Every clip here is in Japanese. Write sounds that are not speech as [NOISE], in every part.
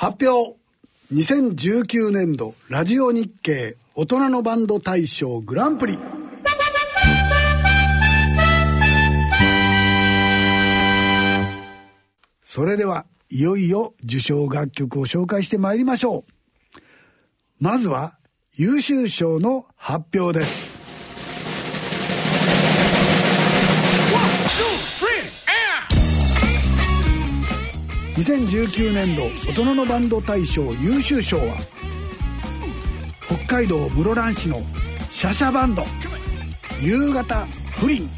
発表。2019年度ラジオ日経大人のバンド大賞グランプリ。それではいよいよ受賞楽曲を紹介してまいりましょう。まずは優秀賞の発表です。2019年度大人のバンド大賞優秀賞は北海道室蘭市のシャシャバンド。夕方不倫。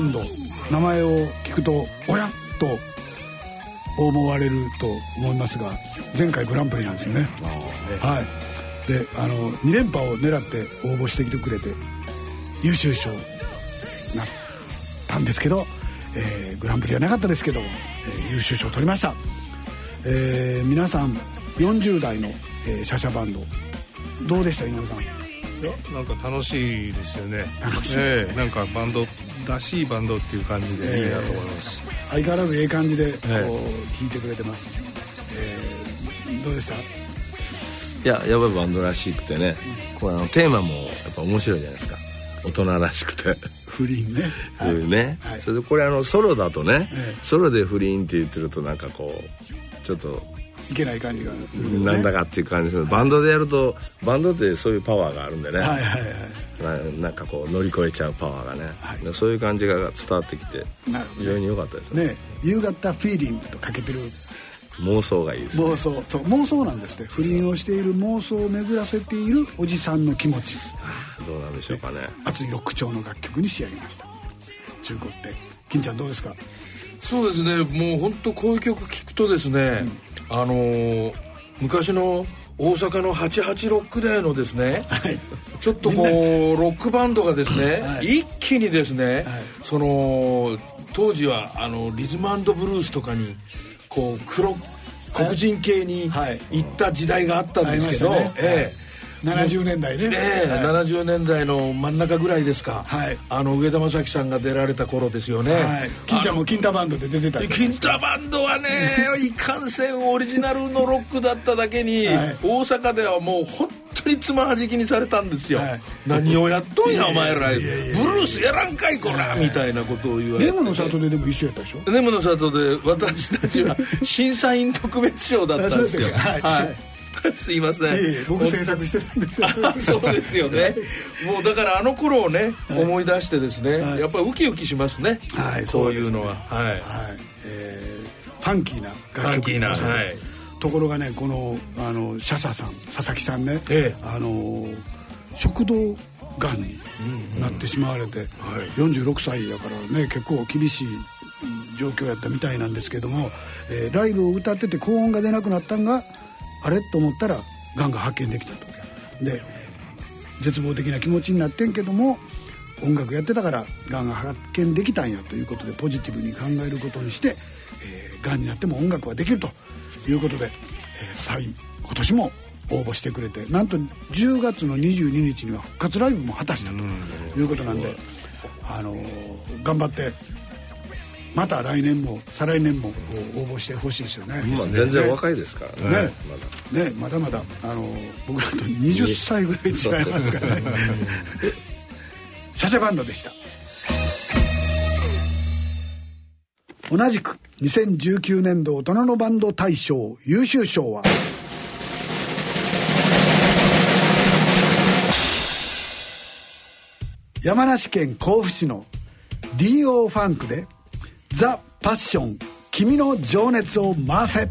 バンド名前を聞くとおやっと思われると思いますが前回グランプリなんですよね。はい。であの2連覇を狙って応募してきてくれて優秀賞になったんですけど、えー、グランプリはなかったですけど、えー、優秀賞を取りました、えー、皆さん40代の、えー、シャシャバンドどうでした稲田さん？いやなんか楽しいですよね。楽しいえー、なんかバンドらしいバンドっていう感じでいいなと思います、えー、相変わらずええ感じでこう、弾いてくれてます、えー、どうでした？いややっぱりバンドらしくてね、うん、これあのテーマもやっぱ面白いじゃないですか。大人らしくて。不倫ね、[LAUGHS] はい、ね、はい、それでこれあのソロだとね、え。ソロで不倫って言ってるとなんかこうちょっといけない感じがする、ね、なんだかっていう感じですバンドでやるとバンドってそういうパワーがあるんでね、はいはいはい。なんかこう乗り越えちゃうパワーがね、はい、そういう感じが伝わってきて非常に良かったですね夕方フィーリングとかけてる。妄想がいいです、ね、妄想そう妄想なんですね不倫をしている妄想を巡らせているおじさんの気持ち。どうなんでしょうかね。熱いロック調の楽曲に仕上げました。中古って。金ちゃんどうですか？そうですね。もう本当こういう曲聴くとですね、うん、あのー、昔の大阪の88ロックデーのですね、はい、ちょっとこうロックバンドがですね、はい、一気にですね、はい、その当時はあのリズムブルースとかにこう黒黒人系に行った時代があったんですけど、え70年代ね。ねえ、はい70年代の真ん中ぐらいですか、はい。あの上田正樹さんが出られた頃ですよね、はい。金ちゃんも金太バンドで出てたりとかキンタバンドはね [LAUGHS] いかんせんオリジナルのロックだっただけに、はい。大阪ではもう本当につまはじきにされたんですよ、はい。何をやっとんやお前ら。ブルースやらんかいこら。みたいなことを言われて。レモンの里ででも一緒やったでしょ？ネムの里で私たちは審査員特別賞だったんですよ。はい、[LAUGHS] すいません。いえいえ僕制作してたんですよ。あそうですよね。もうだからあの頃をね、思い出してですね、はい。やっぱりウキウキしますね、はいこういうのは、はい。はい。えーファンキーな楽曲なはい。ところがねこのあのシャサさん佐々木さんね、ええ。あの食道がんになってしまわれて、はい。46歳やからね結構厳しい状況やったみたいなんですけども、えーライブを歌ってて高音が出なくなったんがあれ？と思ったらがんが発見できたと。で絶望的な気持ちになってんけども音楽やってたからがんが発見できたんやということでポジティブに考えることにして、えー、がんになっても音楽はできると。いうことで、えー、再今年も応募してくれてなんと10月の22日には復活ライブも果たしたと。いうことなんで、あのー頑張ってまた来年も再来年も応募してほしいですよね。まあ全然若いですからね。ね。ねまだまだあの僕らと20歳ぐらい違いますからね。シャシャバンドでした。同じく2019年度大人のバンド大賞優秀賞は山梨県甲府市の DO ファンクで「ザ・パッション。君の情熱を回せ」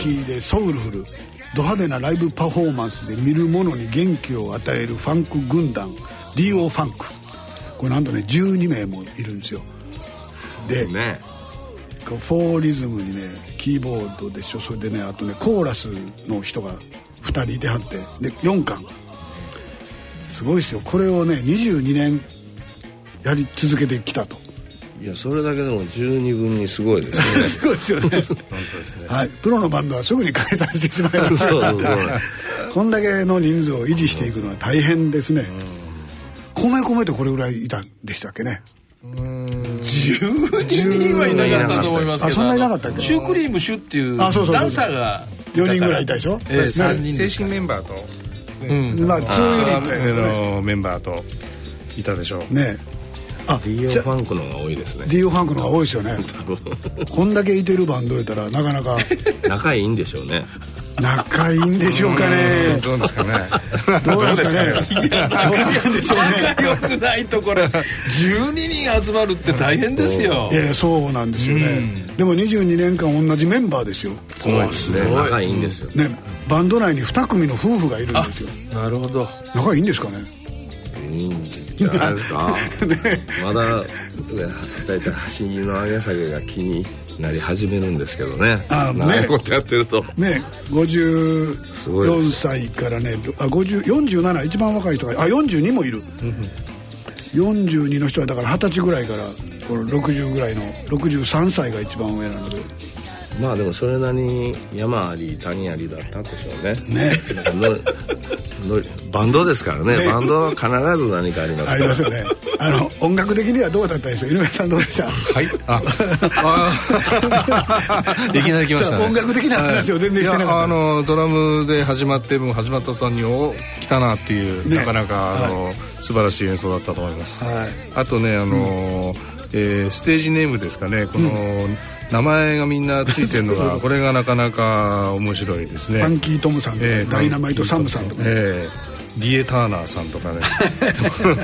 キーでソウルフルド派手なライブパフォーマンスで見る者に元気を与えるファンク軍団 DO ファンク。これなんとね12名もいるんですよ。で、ね。フォーリズムにねキーボードでしょ。それでねあとねコーラスの人が2人いてはってで4巻。すごいですよ。これをね22年やり続けてきたといやそれだけでも十二分にすごいですね。すごいですよね。本当ですねはい。プロのバンドはすぐに解散してしまいます。そうそうそう。こんだけの人数を維持していくのは大変ですね。米米ってこれぐらいいたんでしたっけね。12人はいなかったと思いますけどあそんないなかったっけ？シュークリームシュっていうあそうそうそう。ダンサーが4人ぐらいいたでしょ、ええ三人正式メンバーと、うん。まあ2ユニットやけどね。のメンバーといたでしょう。ね。あ DO じゃファンクの方が多いですね。DO ファンクの方が多いですよね。[LAUGHS] こんだけいてるバンドやったらなかなか。仲いいんでしょうね。仲いいんでしょうかね。どうですかね。どうなんですかね。仲良くないとこれ12人集まるって大変ですよ。いやいやそうなんですよね、でも22年間同じメンバーですよ。そうですね。仲いいんですよ。ねバンド内に2組の夫婦がいるんですよ。なるほど。仲いいんですかねいいん。じゃないですか。まだだいたい走りの上げ下げが気になり始めるんですけどね。あね。長いことやってると。ね。ごいで54歳からねあ50 47一番若い人があ42もいる。42の人はだから二十歳ぐらいからこの60ぐらいの63歳が一番上なので。まあでもそれなりに山あり谷ありだったでしょうね。ねバンドですからね。ね。バンドは必ず何かありますあから。りますよね。あの音楽的にはどうだったでしょう？井上さんどうでした？はい。ああ [LAUGHS] いきなり来ましたね。音楽的な話を全然してなかった。あのドラムで始まってもう始まった途端にお来たなっていう、ね。なかなかあの、素晴らしい演奏だったと思います、はい。あとねあの、えーステージネームですかね。この、名前がみんなついてるのが [LAUGHS] これがなかなか面白いですね。ファンキートムさんとか、えーダイナマイトサムさんとか、ええリエ・ターナーさんとかね。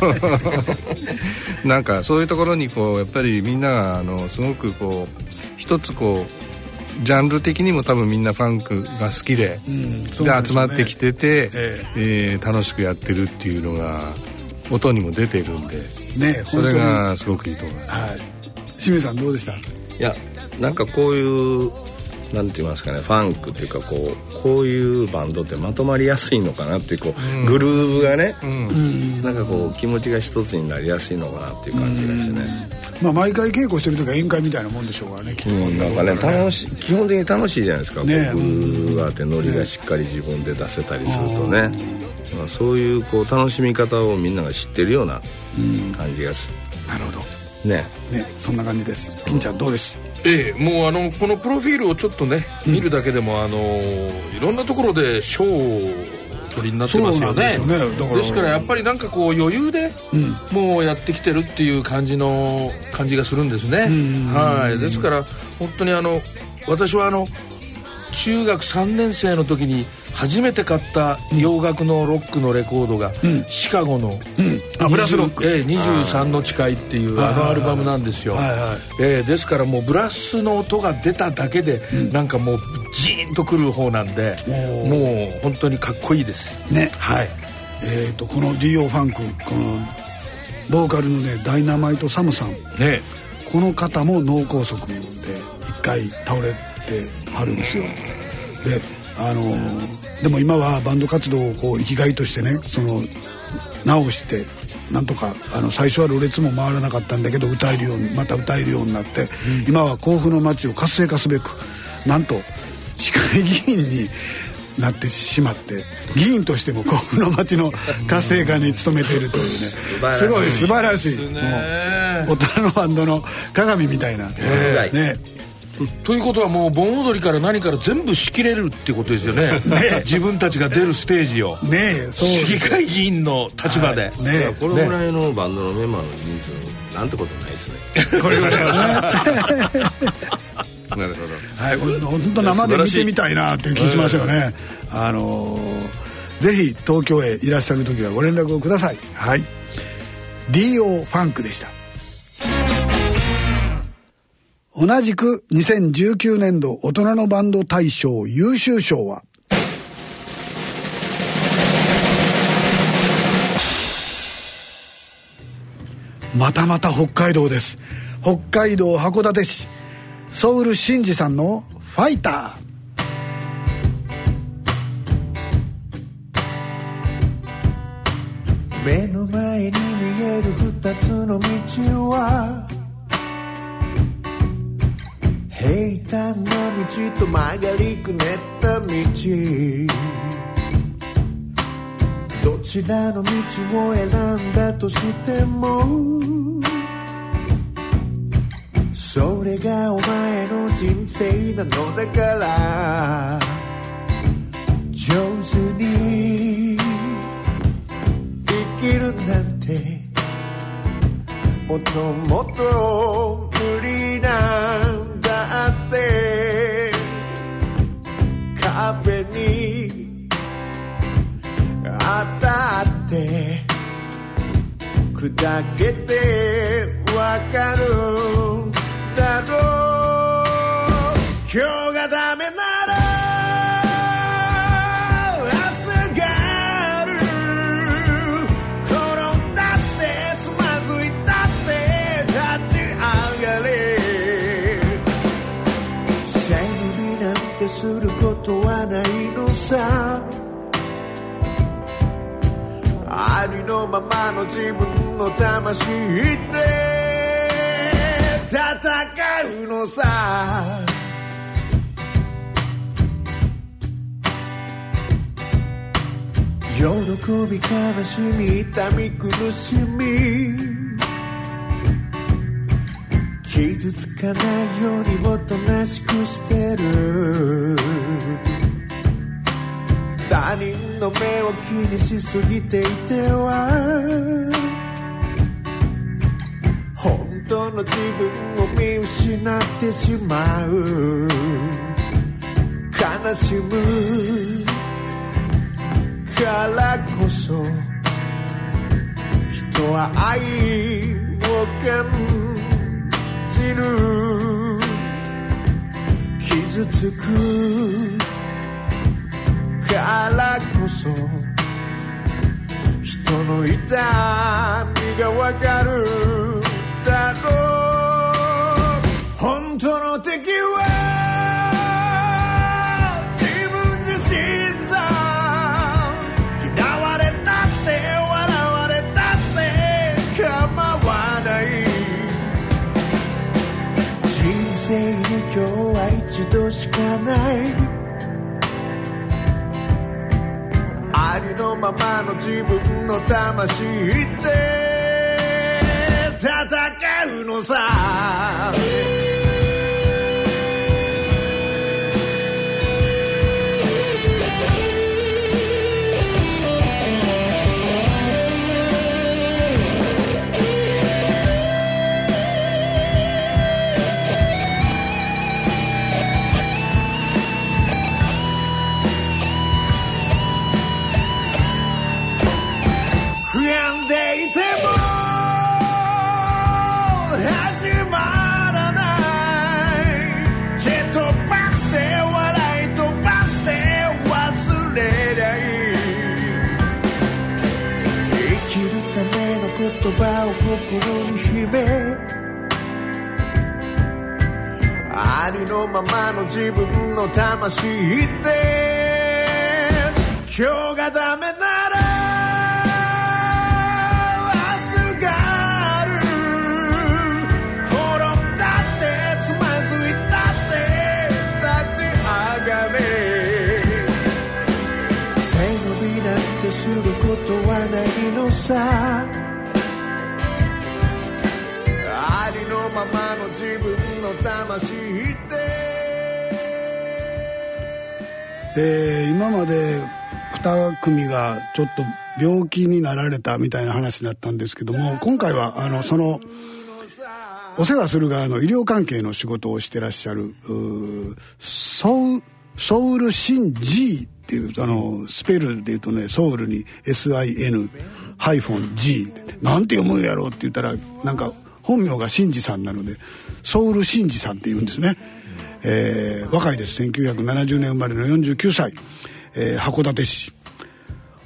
[LAUGHS] なんかそういうところにこうやっぱりみんながあのすごくこう一つこうジャンル的にも多分みんなファンクが好きで、うんでなんで集まってきてて、ええ。ー楽しくやってるっていうのが音にも出てるんで。ねそれがすごくいいと思います、はい。清水さんどうでした？いやなんかこういうなんて言いますかねファンクっていうかこうこういうバンドってまとまりやすいのかなっていうこう、グルーヴがね、なんかこう気持ちが一つになりやすいのかなっていう感じがしてね、まあ毎回稽古してる時は宴会みたいなもんでしょうからねきっと、うん、なんかね楽しい基本的に楽しいじゃないですか、ねこうグルーヴがあってノリがしっかり自分で出せたりするとね、まあ、そういうこう楽しみ方をみんなが知ってるような感じがすなるほど。るね。ねそんな感じです。金ちゃんどうです？ええもうあのこのプロフィールをちょっとね見るだけでもあのいろんなところで賞をお取りになってますよね。ですよね。だから。ですからやっぱりなんかこう余裕でもうやってきてるっていう感じの感じがするんですね。はい。ですから本当にあの私はあの中学3年生の時に初めて買った洋楽のロックのレコードが、シカゴの、あブラスロック。ええ23の誓いっていうあのアルバムなんですよ、はいはい。ええですからもうブラスの音が出ただけで、なんかもうジーンとくる方なんでおもう本当にかっこいいです。ね。はい。えー、とこの D.O. ファンクこのボーカルのねダイナマイトサムさん。ね。この方も脳梗塞で一回倒れてはるんですよ。であのーでも今はバンド活動をこう生きがいとしてねその直してなんとかあの最初はろれつも回らなかったんだけど歌えるようにまた歌えるようになって、今は甲府の街を活性化すべくなんと市会議員になってしまって議員としても甲府の街の活性化に努めているというね。すごい素晴らしい。もう大人のバンドの鏡みたいな、はいねということはもう盆踊りから何から全部仕切れるってことですよね。自分たちが出るステージを。ねえそう市議会議員の立場で、ね。いやこれぐらいのバンドのメンバーの人数なんてことないですね。[LAUGHS] これぐらいはね。なるほど。はい本当生で見てみたいなっていう気しますよね、あのーぜひ東京へいらっしゃる時はご連絡をください。はい。D.O. ファンクでした同じく2019年度大人のバンド大賞優秀賞は？またまた北海道です。北海道函館市。ソウル真司さんの「ファイター」目の前に見える二つの道は平坦な道と曲がりくねった道。どちらの道を選んだとしてもそれがお前の人生なのだから。上手に生きるなんてもっともっと無理な砕けてわかるだろう。今日がダメなら明日がある。転んだってつまずいたって立ち上がれ。背伸びなんてすることはないのさ。のままの自分の魂で戦うのさ。喜び悲しみ痛み苦しみ。傷つかないようにおとなしくしてる。他人の目を気にしすぎていては？本当の自分を見失ってしまう。悲しむ。からこそ人は愛を感じる。傷つく。からこそ人の痛みがわかるだろう。本当の敵は自分自身さ。嫌われたって笑われたって構わない。人生に今日は一度しかない。ありのままの自分の魂で戦うのさ。心に秘めありのままの自分の魂で今日がダメなら明日がある。転んだってつまずいたって立ち上がれ。背伸びなんてすることはないのさ。ままの自分の魂でえー今まで2組がちょっと病気になられたみたいな話だったんですけども今回はあのそのお世話する側の医療関係の仕事をしてらっしゃるソウソウルシン G っていうあのスペルで言うとねソウルに SIN ハイフォン G なんて読むんやろうって言ったらなんか本名がシンジさんなのでソウル真司さんっていうんですね、えー、若いです。1970年生まれの49歳、えー、函館市。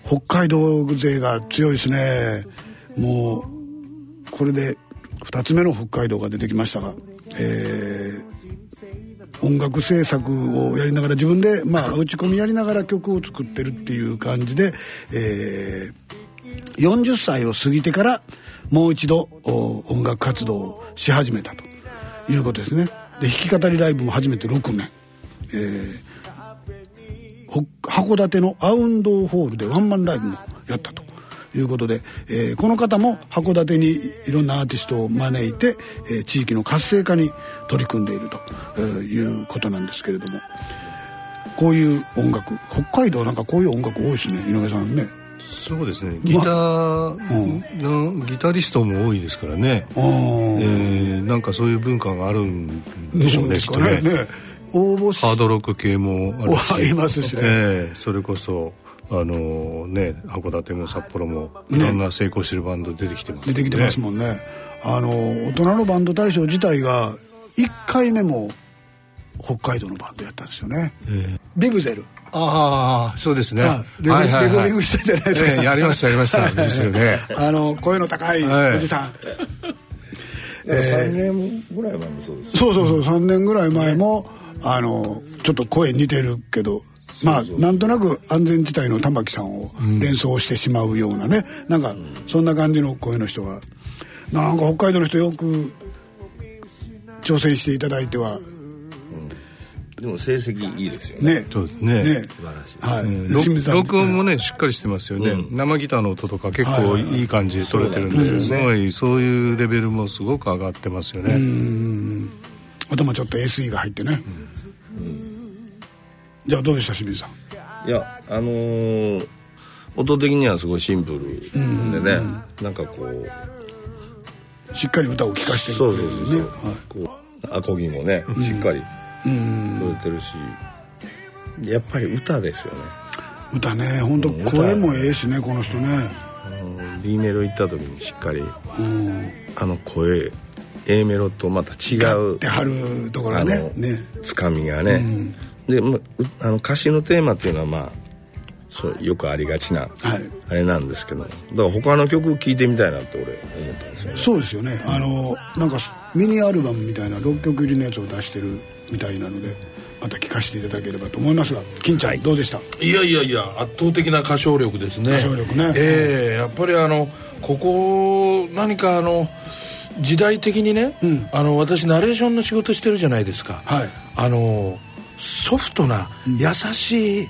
北海道勢が強いですね。もうこれで2つ目の北海道が出てきましたが、えー、音楽制作をやりながら自分で、まあ、打ち込みやりながら曲を作ってるっていう感じで、えー、40歳を過ぎてからもう一度音楽活動をし始めたということですね。で弾き語りライブも始めて6年、えー、函館のアウンドホールでワンマンライブもやったということで、えー、この方も函館にいろんなアーティストを招いて、えー、地域の活性化に取り組んでいると、えー、いうことなんですけれども。こういう音楽北海道なんかこういう音楽多いですね井上さんね。そうですね。ギターの、ギタリストも多いですからね、えー、なんかそういう文化があるんでしょうねきっとね。ね。応募ハードロック系もあるし。いますしね、えー、それこそあのね函館も札幌もいろんな成功してるバンド出てきてます、ね、出てきてますもんね。あの大人のバンド大賞自体が1回目も北海道のバンドやったんですよね、えー、ビブゼルああそうですね。レコーディングしたじゃないですか、えー、やりましたやりました。ですよね。[LAUGHS] あの声の高いおじさん、えー、3年ぐらい前もそうです、そうそうそう3年ぐらい前もあのちょっと声似てるけどまあなんとなく安全地帯の玉木さんを連想してしまうようなね、うん、なんかそんな感じの声の人が。なんか北海道の人よく挑戦していただいては、うん、でも成績いいですよね。ね。そうですね。ね。素晴らしい、はい、録音もねしっかりしてますよね、うん、生ギターの音とか結構いい感じで取れてるんで、はいすごいそういうレベルもすごく上がってますよね。うん。頭ちょっと SE が入ってね、うん。じゃあどうでした清水さん？いやあのー、音的にはすごいシンプルでね、うん。うん、なんかこう。しっかり歌を聴かせてるそうそうそう。ね、はい、こうアコギもね、しっかり取れてるし、やっぱり歌ですよね歌ね本当声もええしねこの人ね B メロ行った時にしっかり、あの声 A メロとまた違うってはるところねねつかみがね、で、まあの歌詞のテーマっていうのはまあそうよくありがちな、はいあれなん。ですけどだから他の曲聴いてみたいなって俺思ったん。ですよねそうですよね、あのなん。かミニアルバムみたいな6曲入りのやつを出してるみたいなのでまた聴かせていただければと思いますが金ちゃん、はい、どうでした？いやいやいや圧倒的な歌唱力ですね。歌唱力ね。ええー、やっぱりあのここ何かあの時代的にね、うん、あの私ナレーションの仕事してるじゃないですか、はい、あのソフトな優しい、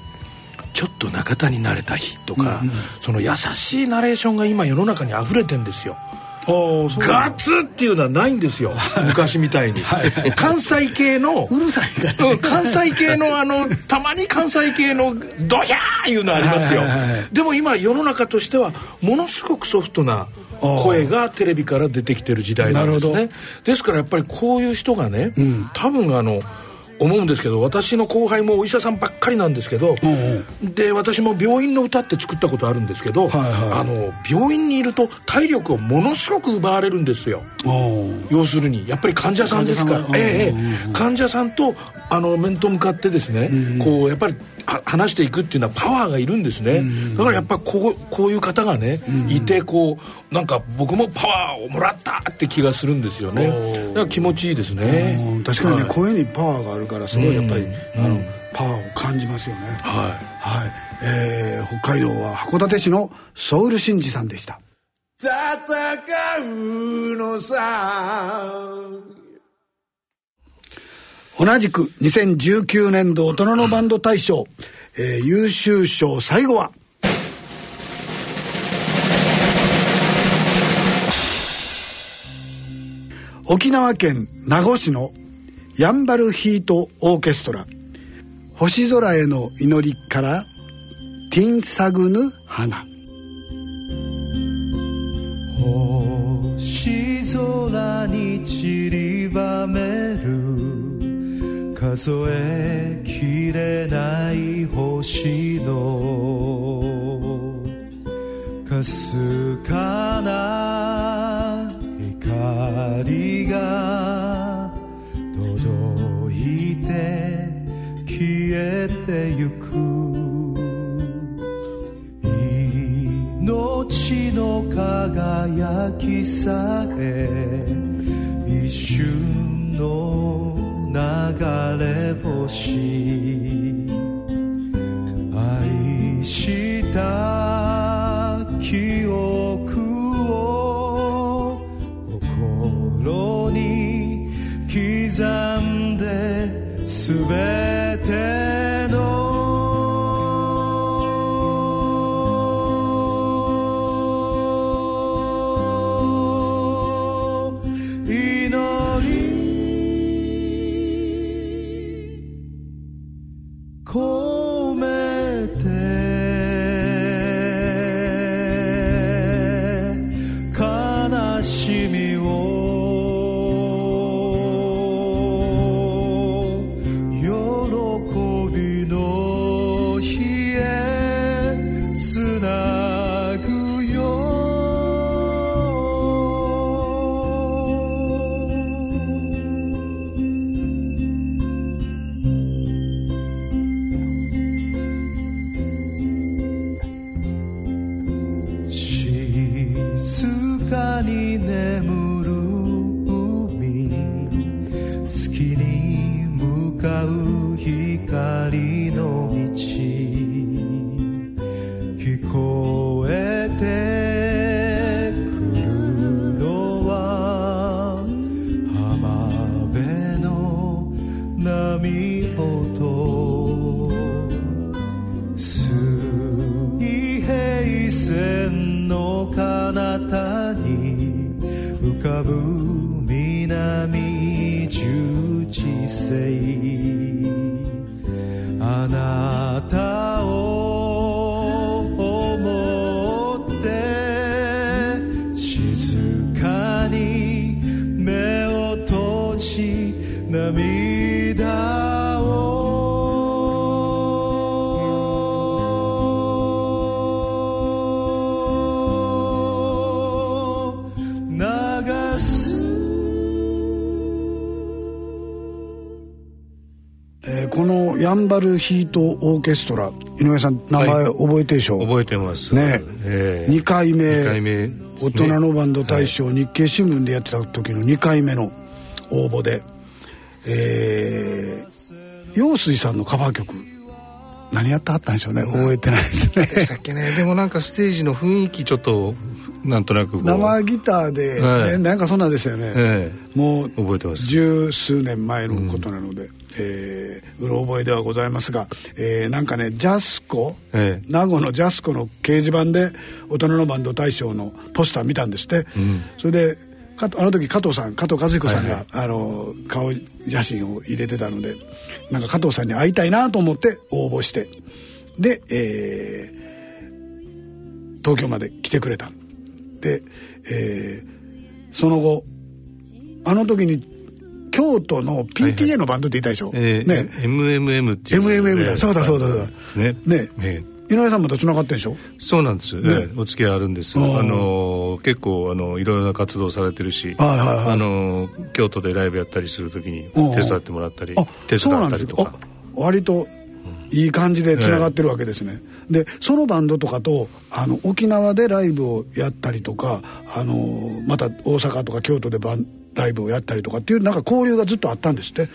ちょっと仲田になれた日とか、うんうん、その優しいナレーションが今世の中に溢れてんですよガツっていうのはないんですよ。昔みたいに。はい、関西系の。うるさいから、ね、関西系のあのたまに関西系のドヒャーいうのありますよ、でも今世の中としてはものすごくソフトな声がテレビから出てきてる時代なんですね。ですからやっぱりこういう人がね、うん、多分あの思うんですけど私の後輩もお医者さんばっかりなんですけど、うんうん、で私も病院の歌って作ったことあるんですけど、はいはい、あの病院にいると体力をものすごく奪われるんですよ。要するにやっぱり患者さんですから、ええ、患者さんとあの面と向かってですね、うんうん、こうやっぱり話していくっていうのはパワーがいるんですね、うんうん、だからやっぱこうこういう方がね、うんうん、いてこうなんか僕もパワーをもらったって気がするんですよね。だから気持ちいいですね。確かにね、はい、声にパワーがあるからすごいやっぱり、あのパワーを感じますよね。はい、はい。えー、北海道は函館市のソウル真司さんでした。戦うのさ同じく2019年度大人のバンド大賞、えー、優秀賞最後は沖縄県名護市のヤンバルヒートオーケストラ。星空への祈りからティンサグヌ花。星空に散りばめる。数えきれない星の。かすかな光が。届いて消えてゆく。命の輝きさえ一瞬の流れ星。愛した記憶を心に刻む。全このヤンバルヒートオーケストラ。井上さん名前覚えてるでしょ、覚えてます。ね。ええ。2回目。二回目ね。大人のバンド大賞、日経新聞でやってた時の2回目の応募で。えー、陽水さんのカバー曲。何やってはったんでしょうね。覚えてないですね。でしたっけね。でもなんかステージの雰囲気ちょっとなんとなく生ギターで、ねはい。なんかそんなんですよね、えもう覚えてます。十数年前のことなので、えーうろ覚えではございますが、えーなんかねジャスコ、ええ。名護のジャスコの掲示板で大人のバンド大賞のポスター見たんですって、それでかあの時加藤さん加藤和彦さんが、あの顔写真を入れてたのでなんか加藤さんに会いたいなと思って応募して。で、えー東京まで来てくれた。で、えーその後あの時に京都の PTA のバンドっていたでしょ、ええね。MMM っていう、MMM だ。そうだそうだそうだ。ね。ね。え井上さんまた繋がってんでしょ？そうなんですよ、ね。ええお付き合いあるんです。あのー結構あのいろいろな活動されてるし、はいはいはい。あのー京都でライブやったりするときに手伝ってもらったりあ手伝ったりとか。あ割といい感じでつながってるわけですね、でそのバンドとかとあの沖縄でライブをやったりとかあのまた大阪とか京都でバンライブをやったりとかっていうなんか交流がずっとあったんですって、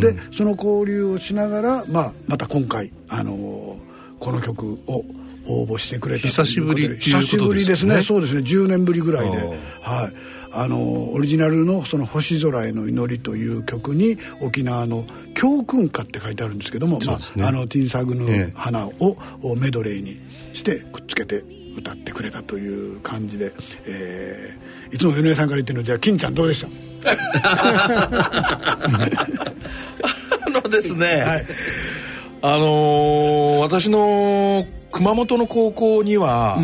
でその交流をしながら、まあ、また今回あのこの曲を応募してくれた久しぶりっていうこと久しぶりですね。ですねそうですね。10年ぶりぐらいで。あはい。あのオリジナルの「その星空への祈り」という曲に沖縄の「教訓歌」って書いてあるんですけども、ねあ、あのティンサグえのえ花をおメドレーにしてくっつけて歌ってくれたという感じで、えーいつも米上さんから言ってるのじゃあ金ちゃんどうでした？あのですね、はい。あのー私の熊本の高校には、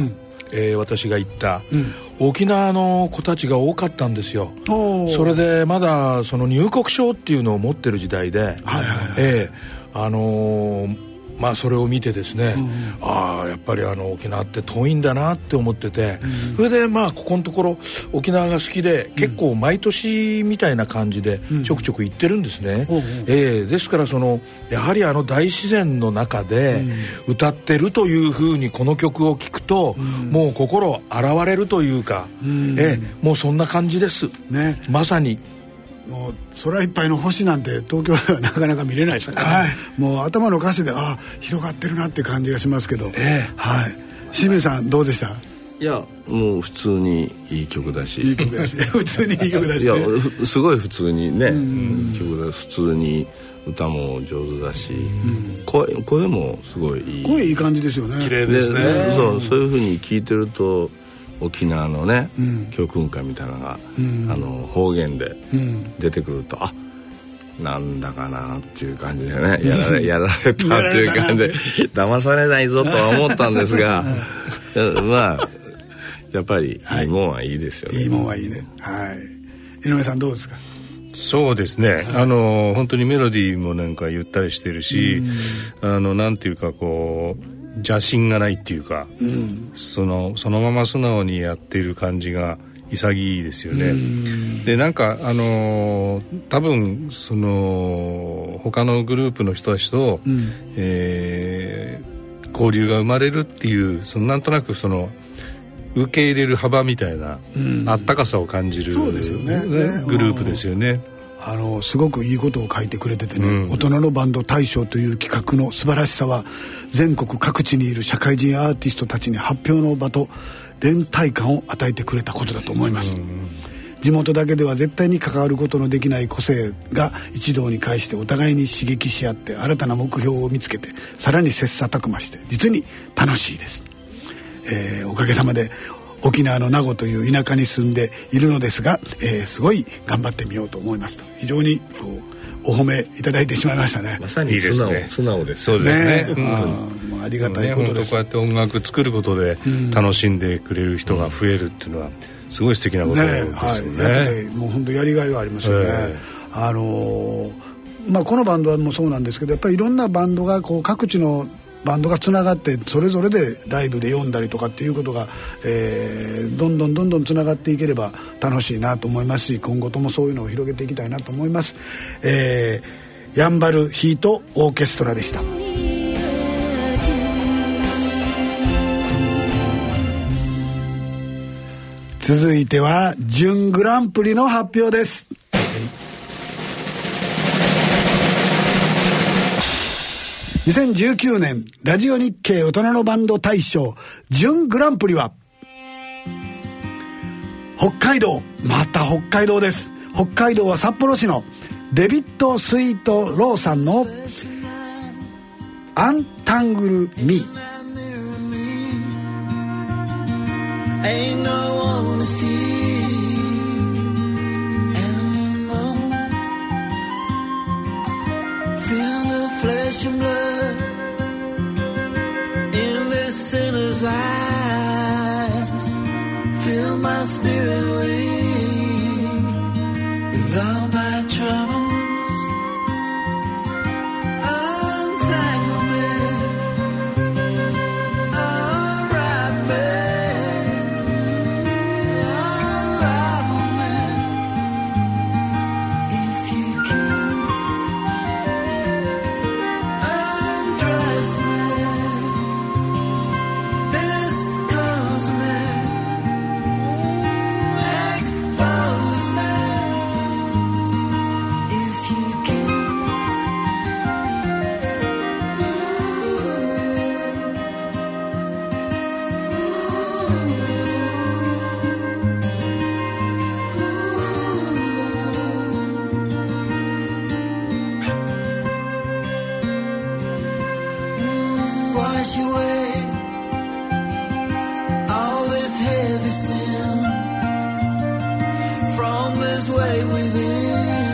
えー私が行った、沖縄の子たちが多かったんですよ。それでまだその入国証っていうのを持ってる時代で、ええあのーまあそれを見てですね、うん、ああやっぱりあの沖縄って遠いんだなって思ってて、うん、それでまあここのところ沖縄が好きで、結構毎年みたいな感じでちょくちょく行ってるんですね、うん、えー、ですからそのやはりあの大自然の中で歌ってるというふうにこの曲を聴くと、もう心洗われるというか、えー、もうそんな感じです、ね、まさに。もう空いっぱいの星なんて東京ではなかなか見れないですから、ね、はい、もう頭の歌詞でああ広がってるなって感じがしますけど、えー、はい。清水さんどうでした？いやもう普通にいい曲だし。いい曲だし。普通にいい曲だし、ね、いやすごい普通にね曲だ普通に歌も上手だし、うん、声声もすごいいい。声いい感じですよね。綺麗ですね。そうそういうふうに聞いてると沖縄のね、うん、教訓歌みたいなのが、うん、あの方言で出てくると、うん、あなんだかなっていう感じでねやられ [LAUGHS] やられたっていう感じで騙されないぞとは思ったんですが [LAUGHS] まあやっぱりい。いもんはいいですよね、はい、いいもんはいいね。はい。井上さんどうですか？そうですね、はい、あの本当にメロディーもなんかゆったりしてるし、あのなんていうかこう邪心がないっていうか、うん、そのそのまま素直にやっている感じが潔いですよね。でなんかあのー、多分その他のグループの人たちと、うん、えー、交流が生まれるっていうそのなんとなくその受け入れる幅みたいな、うん、あったかさを感じる、そうですよね。グループですよね。あのすごくいいことを書いてくれててね、うん、大人のバンド大賞という企画の素晴らしさは全国各地にいる社会人アーティストたちに発表の場と連帯感を与えてくれたことだと思います、うん、地元だけでは絶対に関わることのできない個性が一堂に会してお互いに刺激し合って新たな目標を見つけてさらに切磋琢磨して実に楽しいです、えー、おかげさまで沖縄の名護という田舎に住んでいるのですが、えー、すごい頑張ってみようと思いますと非常にこうお褒めいただいてしまいましたね。まさに素直ね、素直です。そうですね。あありがたいことです。こうやって音楽作ることで楽しんでくれる人が増えるっていうのはすごい素敵なことですよね。ねはい、やっててもう本当やりがいはありますよね。えー、あのー、まあこのバンドはもそうなんですけどやっぱりいろんなバンドがこう各地のバンドがつながってそれぞれでライブで読んだりとかっていうことが、えー、どんどんどんどんつながっていければ楽しいなと思いますし今後ともそういうのを広げていきたいなと思います。えー、やんばるヒートオーケストラでした。続いては準グランプリの発表です。2019年ラジオ日経大人のバンド大賞準グランプリは北海道また北海道です。北海道は札幌市のデビッド・スイート・ローさんの「 Untangle Me」blood in this sinner's eyes. Fill my spirit with, his way within.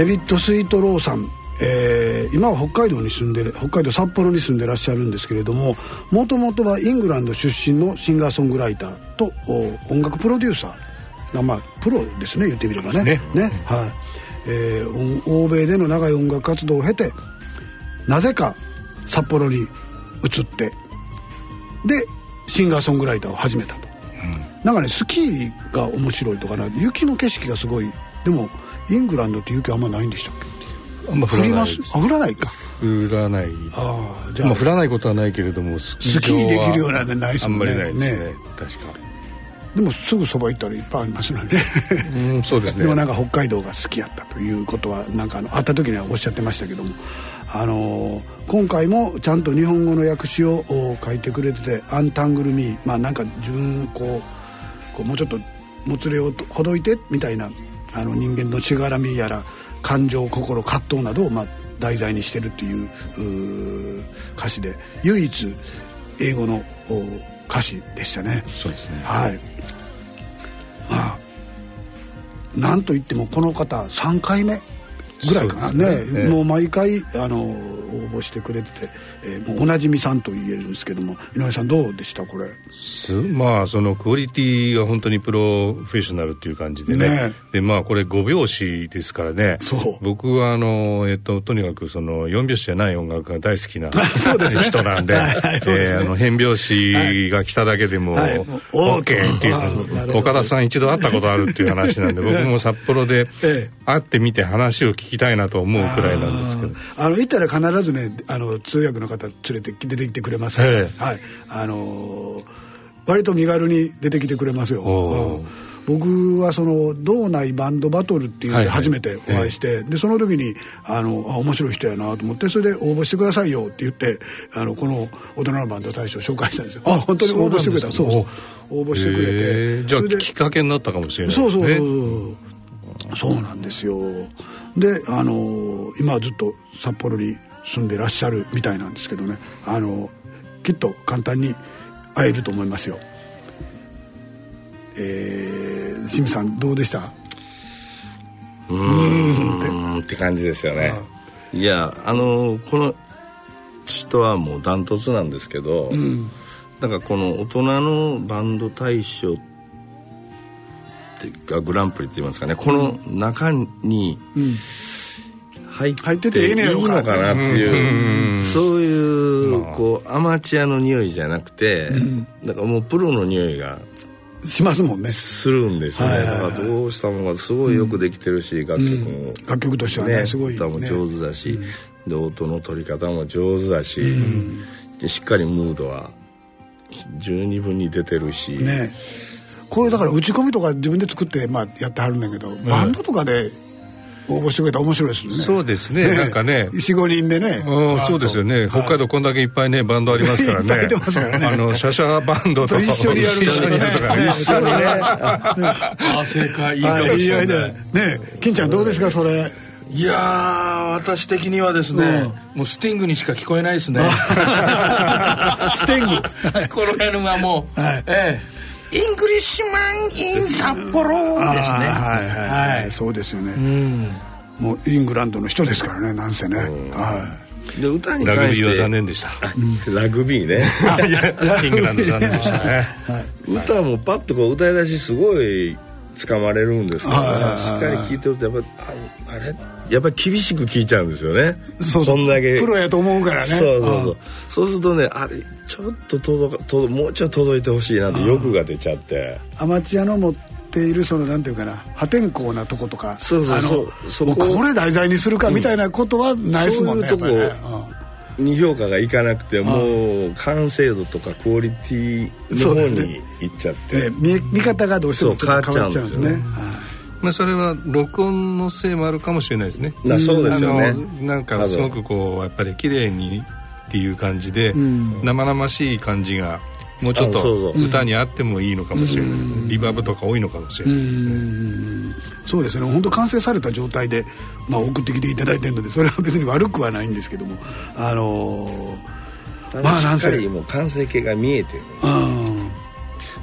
デビッド・スイートローさんえー、今は北海道に住んでる北海道札幌に住んでらっしゃるんですけれどももともとはイングランド出身のシンガーソングライターと音楽プロデューサー。がまあプロですね言ってみればね。ね。ね。はい。えー、欧米での長い音楽活動を経てなぜか札幌に移ってでシンガーソングライターを始めたと、うん、なんかねスキーが面白いとかな雪の景色がすごい。でもイングランドって雪あんまないんでしたっけ？あんま降らない。あ降らないか。降らない。ああじゃあ、まあ、降らないことはないけれどもスキーできるようなねないですもんね。あんまりないですね。ね。確かでもすぐそば行ったらいっぱいありますので、ね、うんそうですね。[LAUGHS] でもなんか北海道が好きやったということはなんかあの会った時にはおっしゃってましたけども。あのー、今回もちゃんと日本語の訳詞を書いてくれてて「アンタングルミー」まあなんか自分こうこうもうちょっともつれをほどいてみたいなあの人間のしがらみやら感情心葛藤などをまあ題材にしてるっていう歌詞で唯一英語の歌詞でしたね。そうですねはいまあなんといってもこの方3回目ぐらいかな。ね、ね、もう毎回あの応募してくれてて、えー、もうおなじみさんと言えるんですけども井上さんどうでしたこれ？まあそのクオリティが本当にプロフェッショナルっていう感じでね、ね、でまあこれ5拍子ですからね。僕はあの、えっと、とにかくその4拍子じゃない音楽が大好きな [LAUGHS] 人なんで変拍子が来ただけでも、はい、OK っていう岡田さん一度会ったことあるっていう話なんで [LAUGHS] 僕も札幌で会ってみて話を聞きたいなと思うくらいなんですけど。あの行ったら必ずねあの通訳の方連れて出てきてくれますから、はい。あのー、割と身軽に出てきてくれますよ。僕はその道内バンドバトルっていうので初めてお会いして、はいはい、でその時にあのあ面白い人やなと思ってそれで応募してくださいよって言ってあのこの大人のバンド大賞紹介したんですよ。あ本当に応募してくれた。そうそう。応募してくれて。じゃあきっかけになったかもしれない、ね、そうそうそうそうなんですよ。であの今はずっと札幌に住んでらっしゃるみたいなんですけどね。あのきっと簡単に会えると思いますよ。えー、清水さんどうでした？うんって感じですよね。いやあのこの人はもうダントツなんですけど、うん、なんかこの大人のバンド大賞ってがグランプリって言いますかね。この中に、うん。入ってていいのかなっていう。そういうこうアマチュアの匂いじゃなくて、だからもうプロの匂いがしますもんね。するんですよね、だからどうしたもがすごいよくできてるし、楽曲も、楽曲としてはねすごい、歌も上手だし、で音の取り方も上手だし、でしっかりムードは十二分に出てるしねこれだから打ち込みとか自分で作って、まあ、やってはるんだけど、バンドとかで応募してくれたら面白いですね。そうですね。なんかね。45人でね。そうですよね。北海道こんだけいっぱいねバンドありますからね。あのシャシャバンドと一緒にやる一緒にやるとかね一緒にね。あ正解いいかもしれない。ね金ちゃんどうですかそれ？いや私的にはですね、もうスティングにしか聞こえないですね。スティング。[LAUGHS] この辺がもう、はい、ええ Englishman in 札幌ですねはいはい、はい、そうですよね、うん、もうイングランドの人ですからねなんせね、はい。で歌にラグビーは残念でした。ラグビーね。イングランド残念でしたね、はい、歌もパッとこう歌い出しすごい掴まれるんですけど、ね、しっかり聴いてるとやっぱあれ？やっぱり厳しく聞いちゃうんですよね。そうそんだけ。プロやと思うからね。そうそうそう。そうするとねあれちょっと届かともうちょっと届いてほしいなって欲が出ちゃって。アマチュアの持っているそのなんていうかな破天荒なとことかそうそうそう。そこ。これ題材にするかみたいなことはないですもんね、うん、そういうとこ、に評価がいかなくてもう完成度とかクオリティの方にいっちゃって、ね、見見方がどうしても変わっちゃうんですね。まあ、それは録音のせいもあるかもしれないですね。そうですよね。なんかすごくこうやっぱり綺麗にっていう感じで、生々しい感じがもうちょっと歌にあってもいいのかもしれない、リバーブとか多いのかもしれない、そうですね。本当完成された状態で、まあ、送ってきていただいてるのでそれは別に悪くはないんですけども。あのー、まあしっかりもう完成形が見えてる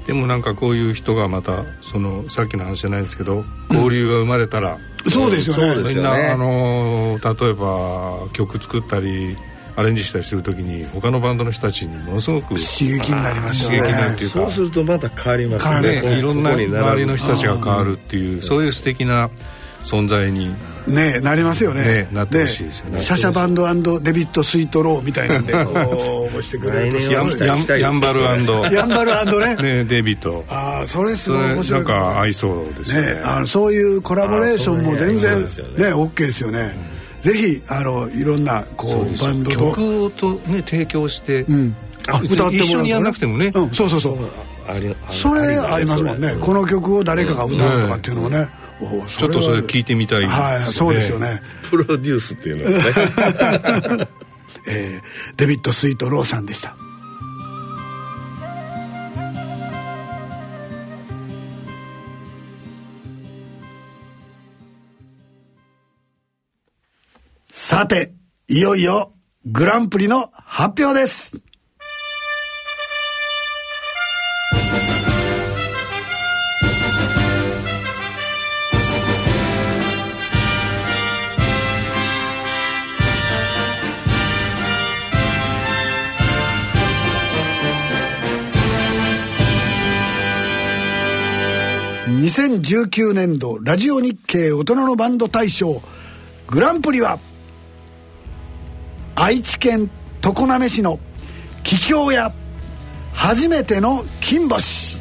でもなんかこういう人がまたそのさっきの話じゃないですけど交流が生まれたら、そうですよね。みんなあの例えば曲作ったりアレンジしたりするときに他のバンドの人たちにものすごく刺激になりますよね。刺激になるっていうか。そうするとまた変わりますよね。ねいろんな周りの人たちが変わるっていうそういう素敵な存在にねなりますよね。ねなってほしいですよね。シャシャバンドデビッド・スイート・ローみたいなんでこう [LAUGHS] 応募してくれるとヤンバルヤンバルね。ね。デビット。ああそれすごい面白いなんか合いそうですよね。ねあのそういうコラボレーションも全然ね。OK ですよね、ぜひあのいろんなこうバンドと。曲をとね提供して、うん、あ歌って一緒にやらなくてもね、うん、そうそうそう。それありますもんね。この曲を誰かが歌うとかっていうのもね、ちょっとそれ聞いてみたいですね。はいそうですよね。プロデュースっていうのはね。[LAUGHS] えー、デビッド・スイート・ローさんでした。さていよいよグランプリの発表です2019年度ラジオ日経大人のバンド大賞グランプリは愛知県常滑市の桔梗屋初めての金星。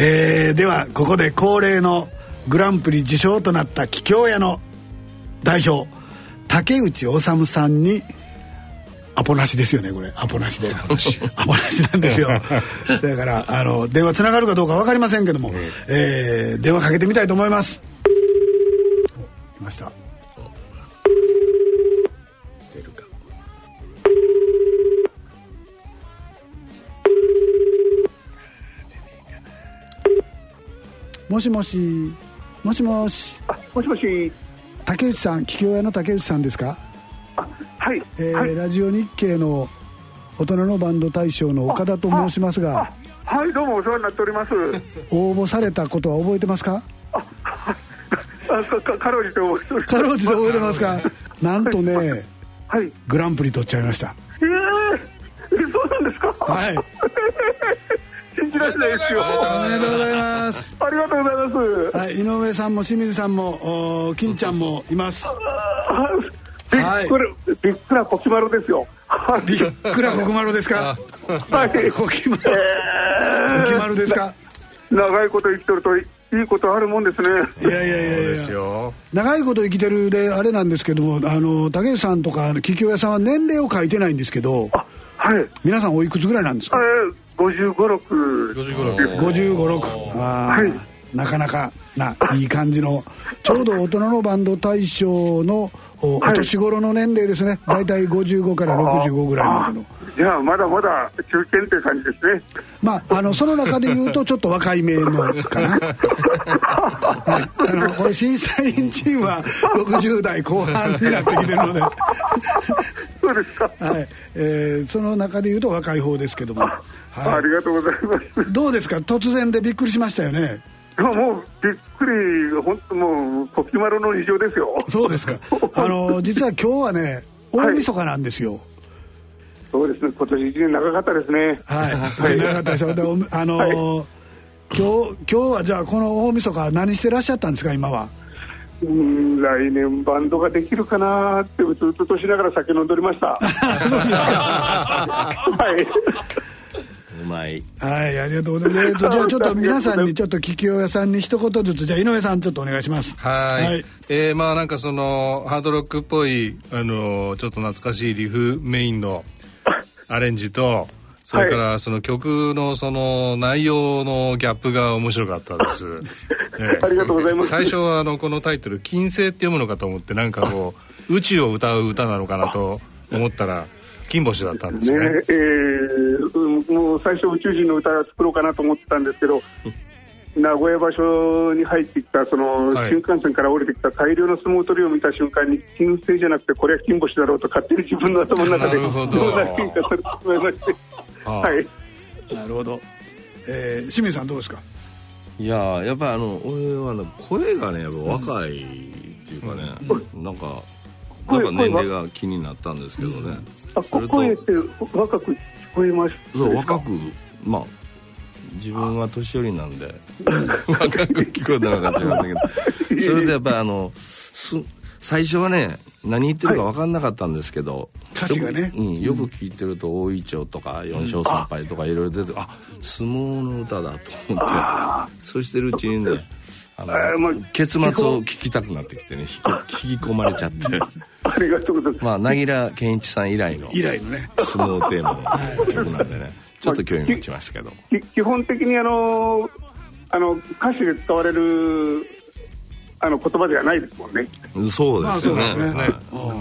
えー、ではここで恒例のグランプリ受賞となった桔梗屋の代表竹内治さんにアポなしですよねこれ。アポなしで。アポなし。なんですよ。[LAUGHS] だからあの電話つながるかどうか分かりませんけども、えー、電話かけてみたいと思います。来ましたもしもしもしもし。あもしもし。竹内さん桔梗屋の竹内さんですか？あはい、えーはい、ラジオ日経の大人のバンド大賞の岡田と申しますが。はいどうもお世話になっております。応募されたことは覚えてますか？あかかかろうじて覚えてます。かろうじて覚えてますか？なんとねはい。グランプリ取っちゃいました。えー、えそうなんですか？はい信じられないですよ。おめでとうございます。ありがとうございます。はい井上さんも清水さんもお金ちゃんもいます。びっくり、びっくらこきまろですよ。びっくらこくまろですか？はい。[LAUGHS] こきまろこきまろですか？長いこと生きとるといいことあるもんですね。いやいやいやいや。ですよ長いこと生きてるであれなんですけどもあの竹内さんとか桔梗屋さんは年齢を書いてないんですけどはい。皆さんおいくつぐらいなんですか？えー、55、6 55 5556あー、なかなかないい感じの [LAUGHS] ちょうど大人のバンド大賞のおお年頃の年齢ですね。大体55から65ぐらいまでの。じゃあまだまだ中堅って感じですね。まああのその中で言うと [LAUGHS] ちょっと若いめのかな、はい、あのこれ審査員チームは60代後半になってきてるのでそうですか、はい。えーその中で言うと若い方ですけども、あはりがとうございます。い、どうですか？突然でびっくりしましたよね。もうびっくり本当もうこきまろの二乗ですよ。そうですか。[LAUGHS] あの実は今日はね大晦日なんですよ。そうですね。今年一年長かったですね。はい、長かったでしょ？でおあのー今日今日はじゃあこの大晦日何してらっしゃったんですか今は？うん来年バンドができるかなってうつうつとしながら酒飲んでおりました。そうですか。はい。うまい。はいありがとうございます。えーとじゃあ [LAUGHS] ちょっと皆さんにちょっと桔梗屋さんに一言ずつじゃあ井上さんちょっとお願いします。はい。はい。えーまあなんかそのハードロックっぽいあのちょっと懐かしいリフメインのアレンジとそれからその曲のその内容のギャップが面白かったです、[LAUGHS] ええ。ありがとうございます。最初はあのこのタイトル「金星」って読むのかと思ってなんかこう宇宙を歌う歌なのかなと思ったら金星だったんですね。ねえーうんもう最初宇宙人の歌を作ろうかなと思ってたんですけど、名古屋場所に入ってきたそのはい。新幹線から降りてきた大量の相撲取りを見た瞬間に金星じゃなくてこれは金星だろうと勝手に自分の頭の中でなるほど。どうな変化されてしまいましてはい。なるほど、えー、清水さんどうですか？いやーやっぱあの俺はね声がねやっぱ若いっていうかね、なんかなんか年齢が気になったんですけどね、あそれと声って若く聞こえましたそう若くまあ自分は年寄りなんで [LAUGHS] 若く聞こえたのか知りませんけど。それでやっぱりあのす最初はね何言ってるか分かんなかったんですけど、歌詞がね。よく,、うん、よく聞いてると大井町とか四勝三敗とかいろいろ出てあ相撲の歌だと思って。そうしてるうちにねあの、まあ結末を聞きたくなってきてね引き引き込まれちゃって。[LAUGHS] ありがとうございます。まあ凪良健一さん以来の以来のね。相撲テーマの [LAUGHS] 曲なんでね。ちょっと興味持ちましたけどき基本的にあのあの歌詞で使われるあの言葉ではないですもんね。そうですよね,、まあそうですね。はい。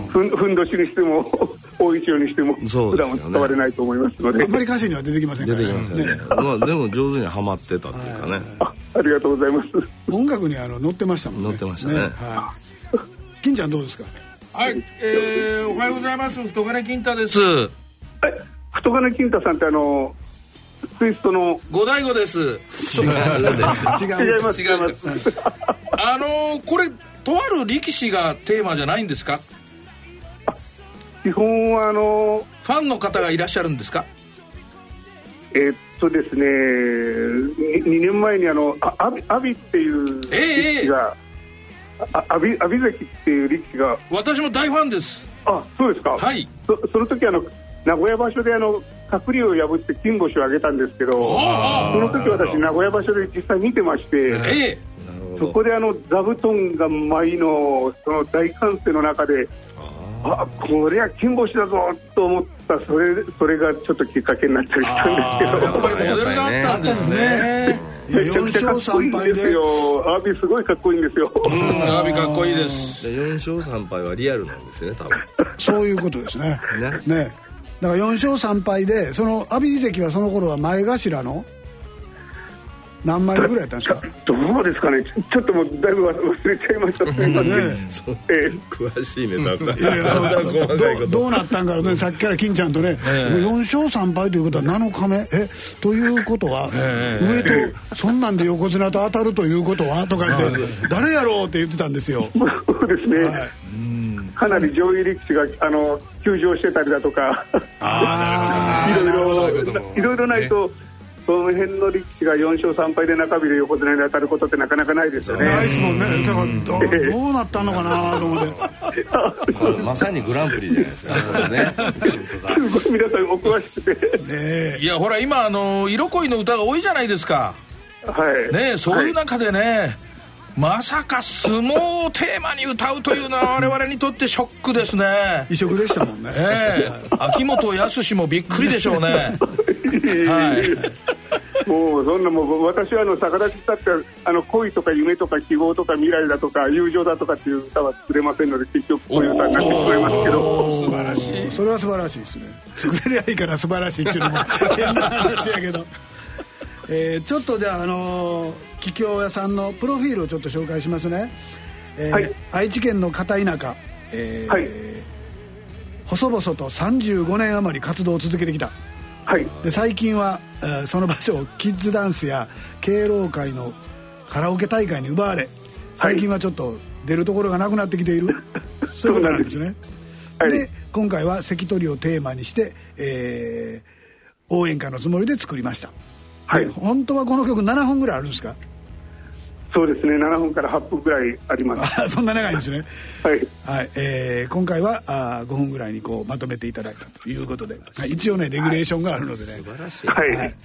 ふんふんどしにしても [LAUGHS] 大一応にしても普段は使われないと思いますので。あんまり歌詞には出てきませんか出らてきますよね。まあでも上手にはまってたっていうかね。あありがとうございます。音楽にあの載ってましたもんね。載ってましたね。はい、金ちゃんどうですか？はい、えー、おはようございます。太金金太です。え太金金太さんってあのツイストの五大悟で [LAUGHS] す。違う。違います違います。あのーこれとある力士がテーマじゃないんですか？基本はあのファンの方がいらっしゃるんですか？えーっとですね 2, 年前にあのあ阿炎っていうええ力士が、あ阿炎阿炎関っていう力士が。私も大ファンです。あそうですか。はい。そその時あの名古屋場所であの隔離を破って金星を挙げたんですけどあその時私名古屋場所で実際見てまして、ええ。そこであの座布団が舞のその大歓声の中であこれは金星だぞと思った。それそれがちょっときっかけになったりしたんですけど。やっぱりモデルがあったんですね。めちゃくちゃかっこいいんですよアービーすごいかっこいいんですよ。うんアビかっこいいです。で4勝3敗はリアルなんですよね多分。[LAUGHS] そういうことですね。ね。ねだから4勝3敗でその阿炎関はその頃は前頭の何枚目ぐらいやったんですか？どうですかね？ちょっともうだいぶ忘れちゃいました。すみません、ねえ。え詳しいねだったいやいやそう [LAUGHS] どうどうなったんかねさっきから金ちゃんとね、もう4勝3敗ということは7日目？えということは、上とそんなんで横綱と当たるということは？とか言って誰やろうって言ってたんですよ。そうですね、はいかなり上位力士があの休場してたりだとか。[LAUGHS] いろいろいろいろないとその辺の力士が4勝3敗で中日で横綱に当たることってなかなかないですよね。ないですもんね。だからどどうなったのかなと思って。ままさにグランプリじゃないですか [LAUGHS] すごい皆さんお詳しくて。ねいやほら今あの色恋の歌が多いじゃないですか。はい。ねえそういう中でね、まさか相撲をテーマに歌うというのは [LAUGHS] 我々にとってショックですね。異色でしたもんね。ええ。[LAUGHS] 秋元康もびっくりでしょうね。[LAUGHS] はい。もうそんなもう私はあの逆立ちしたってあの恋とか夢とか希望とか未来だとか友情だとかっていう歌は作れませんので結局こういう歌になってしまいますけど。素晴らしい。それは素晴らしいですね。作れりゃいいから素晴らしいっていうのも変な話やけど、えーちょっとじゃあ、あのー桔梗屋さんのプロフィールをちょっと紹介しますね、えーはい。愛知県の片田舎、えーはい。細々と35年余り活動を続けてきた。はい。で最近は、えーその場所をキッズダンスや敬老会のカラオケ大会に奪われ最近はちょっと出るところがなくなってきている、[LAUGHS] そういうことなんですね。はい。で今回は関取をテーマにして、えー応援歌のつもりで作りました、はい。で本当はこの曲7分ぐらいあるんですか？そうですね。7分から8分ぐらいあります。あそんな長いんですね。はい。はい、えー今回はあ5分ぐらいにこうまとめていただいたということで、はい、一応ねレギュレーションがあるのでね、はい、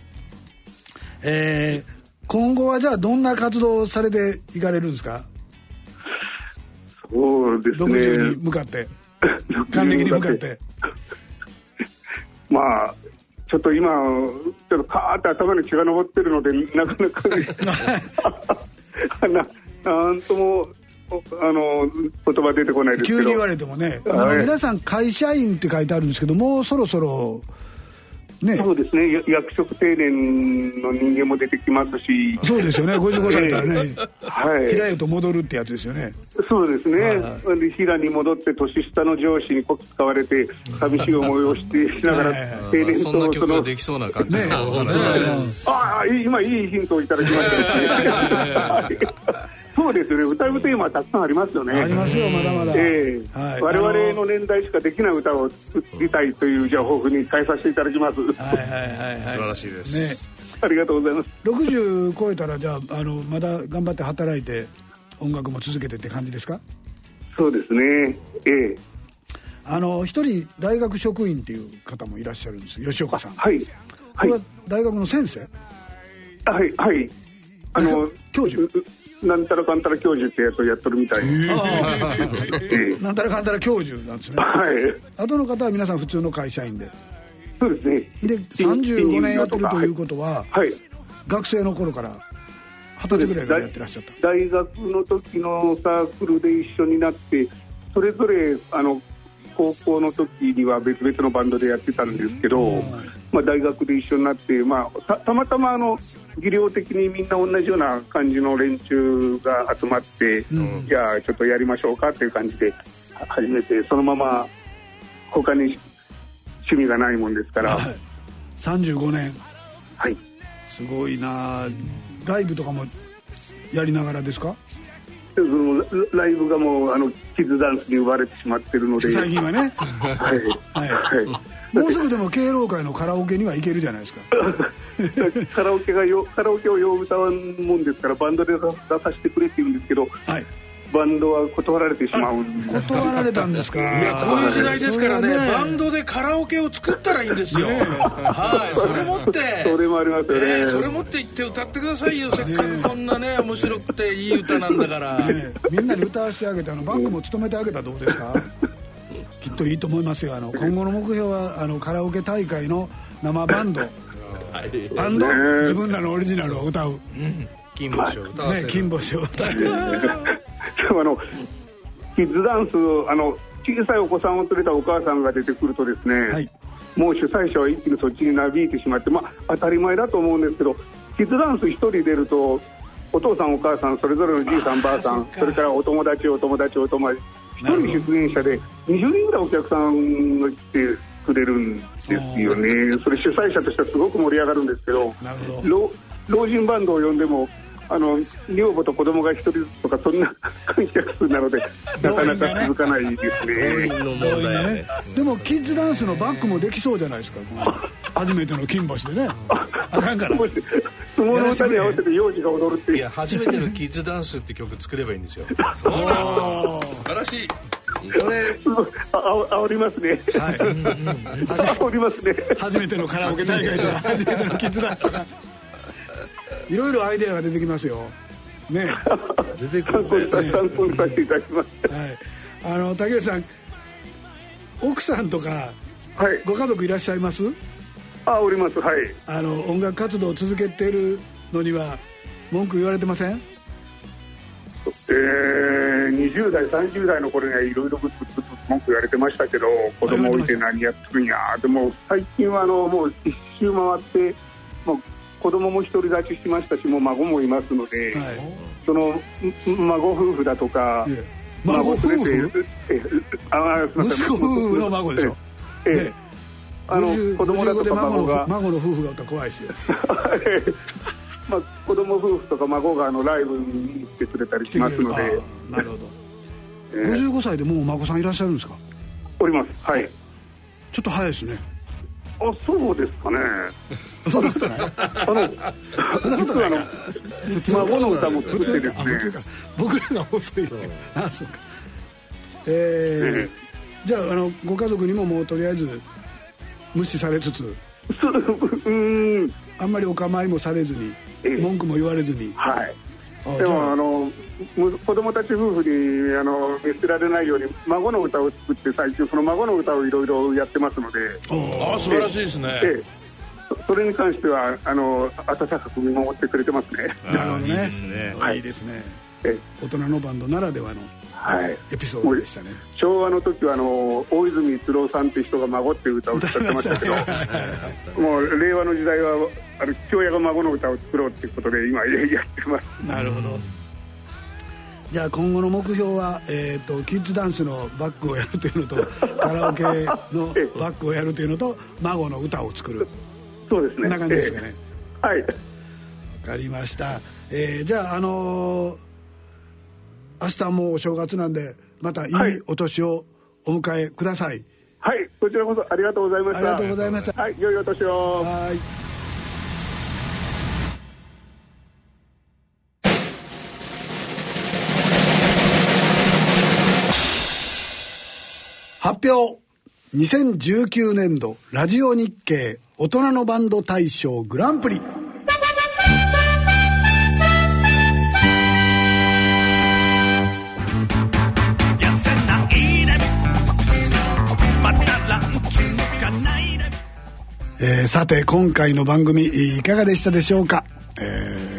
えー今後はじゃあどんな活動をされていかれるんですか？そうです60ね [LAUGHS] に向かって。還暦に向かって。[LAUGHS] まあちょっと今ちょっとカーって頭に血が上ってるのでなかなかね。[LAUGHS] ななんともおあの言葉出てこないですけど。急に言われてもね、はい。皆さん会社員って書いてあるんですけどもうそろそろね。そうですね。や役職定年の人間も出てきますし。そうですよね。55歳からね、はい。平湯と戻るってやつですよね。そうですね、はで平に戻って年下の上司にこき使われて寂しい思いをしてしながら [LAUGHS] 定年そんなとその曲ができそうな感じねのお話ああ今いいヒントをいただきましたね。[LAUGHS] はいそうですよね。歌うテーマはたくさんありますよね。ありますよまだまだ、ええ。はい。我々あの年代しかできない歌を作りたいというじゃあ抱負に変えさせていただきます。はいはいはい素晴はらしいです、いね。ありがとうございます。60超えたらじゃああのまだ頑張って働いて音楽も続けてって感じですか？そうですね。ええ。あの一人大学職員っていう方もいらっしゃるんです。吉岡さん、はい。はい。これは大学の先生？はい。はい。あの教授なんたらかんたら教授ってやつをやっとるみたい。なんたらかんたら教授なんですね。はい。後の方は皆さん普通の会社員で？そうですね。で35年やってるということははい。学生の頃から二十歳ぐらいからやってらっしゃった。大学の時のサークルで一緒になってそれぞれあの高校の時には別々のバンドでやってたんですけど、まあ、大学で一緒になって、まあ、たたまたまあの技量的にみんな同じような感じの連中が集まって、じゃあちょっとやりましょうかっていう感じで始めてそのまま他に趣味がないもんですから、はい。35年。はい、すごいな。ライブとかもやりながらですか？ライブがもうあのキッズダンスに奪われてしまってるので。最近はね。はい。はい。はいもうすぐでも敬老会のカラオケには行けるじゃないですか。[LAUGHS] カラオケがよカラオケをよう歌わんもんですからバンドで出出させてくれって言うんですけどはい。バンドは断られてしまうんで断られたんですか。いいやこういう時代ですからねそれはバンドでカラオケを作ったらいいんですよ、はいそれ持って。それもありますよね。ねそれ持って行って歌ってくださいよ。せっかくこんなね面白くていい歌なんだから、ねみんなに歌わせてあげてあのバックも務めてあげたらどうですか？きっといいと思いますよ。あの今後の目標はあのカラオケ大会の生バンド。バンド？自分らのオリジナルを歌う。金星を歌わせる、ね金星を歌ってでもあのキッズダンスあの小さいお子さんを連れたお母さんが出てくるとですね、はい。もう主催者は一気にそっちになびいてしまって、まあ、当たり前だと思うんですけどキッズダンス一人出るとお父さんお母さんそれぞれのじいさんばあさんそれからお友達お友達お友達一人出演者で20人ぐらいお客さんが来てくれるんですよね。それ主催者としてはすごく盛り上がるんですけどなるほど。老老人バンドを呼んでもあの女房と子供が一人ずつとかそんな観客数なのでなかなか続かないですね。の問題。やねでもキッズダンスのバックもできそうじゃないですか [LAUGHS] 初めての金星でね。[LAUGHS] あかんから。相撲の歌に合わせて幼児が踊るっていう。いや初めてのキッズダンスって曲作ればいいんですよ。[LAUGHS] 素晴らしい。それああ煽りますね。はい。煽りますね。初めてのカラオケ大会とか [LAUGHS] 初めてのキッズダンスとか。いろいろアイデアが出てきますよ。ね。出てくるね。参考にさせていただきます。はい。あの竹内さん奥さんとかはい。ご家族いらっしゃいます？あ、おります。はい。あの音楽活動を続けてるのには文句言われてません？えー、20代、30代の頃にはいろいろぐつぐつぐつ文句言われてましたけど、子供置いて何やってるんや。でも最近はあのもう一周回って、もう子供も独り立ちしましたし、もう孫もいますので、はい。そのん孫夫婦だとか孫夫婦？あ息子夫婦の孫でしょ？ええ。ねあの50子供だと55で孫のか孫が、孫の夫婦がおったら怖いですよまあ、子供夫婦とか孫があのライブに来てくれたりしますので、なるほど。ええ。55歳でもうお孫さんいらっしゃるんですか？おります。はい。ちょっと早いですね。あ、そうですかね。そんなことない？あの、実はあの、孫の歌も作ってですね、僕らが遅いあそうか。えー、じゃああのご家族にももうとりあえず無視されつつ。[LAUGHS] あんまりお構いもされずにええ。文句も言われずに。はい。でもあ。のむ子供たち夫婦にあの見捨てられないように孫の歌を作って最近その孫の歌をいろいろやってますので、ああ素晴らしいですね。ええ。そそれに関してはあの温かく見守ってくれてますね。なるほどねいいですね。はい。いいですね。ええ。大人のバンドならではの。はい。エピソードでしたね。昭和の時はあの大泉逸郎さんって人が孫っていう歌を歌ってましたけどもう令和の時代はあの父親が孫の歌を作ろうっていうことで今やってます。なるほど。じゃあ今後の目標は、えー、とキッズダンスのバックをやるというのと [LAUGHS] カラオケのバックをやるというのと孫の歌を作る。そうですね。こんな感じですかね。ええ。はい。わかりました、えーじゃああのー明日もうお正月なんでまたいいお年をお迎えください。はい。こちらこそありがとうございました。ありがとうございました。はい。良いお年を。はい。発表。2019年度ラジオ日経大人のバンド大賞グランプリえーさて今回の番組いかがでしたでしょうか、えー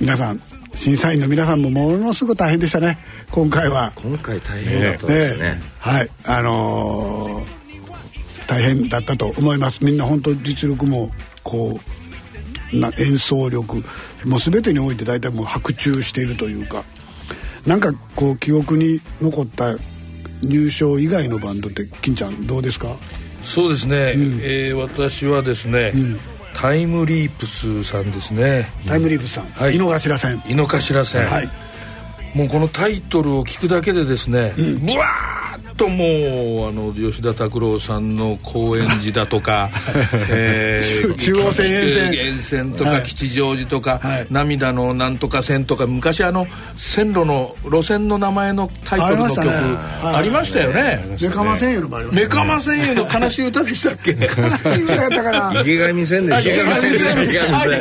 皆さん審査員の皆さんもものすごく大変でしたね。今回は。今回大変だったですね。はい。あのー大変だったと思います。みんな本当実力もこうな演奏力もう全てにおいて大体もう白昼しているというか。なんかこう記憶に残った入賞以外のバンドって金ちゃんどうですか？そうですね、えー私はですね、タイムリープスさんですね。タイムリープスさん、はい。井の頭線。井の頭線、はい。もうこのタイトルを聞くだけでですね、ブワーッともうあの吉田拓郎さんの高円寺だとか、[LAUGHS] えー中央線沿線。沿線とはい。か吉祥寺とか、はい。涙のなんとか線とか昔あの線路の路線の名前のタイトルの曲ありましたね。はい。ありましたよね。メカマ線いうのもありましたメカマ線の悲しい歌でしたっけ？悲しい歌やったかな。池上線でしょ。あ池上線。池上線。あれ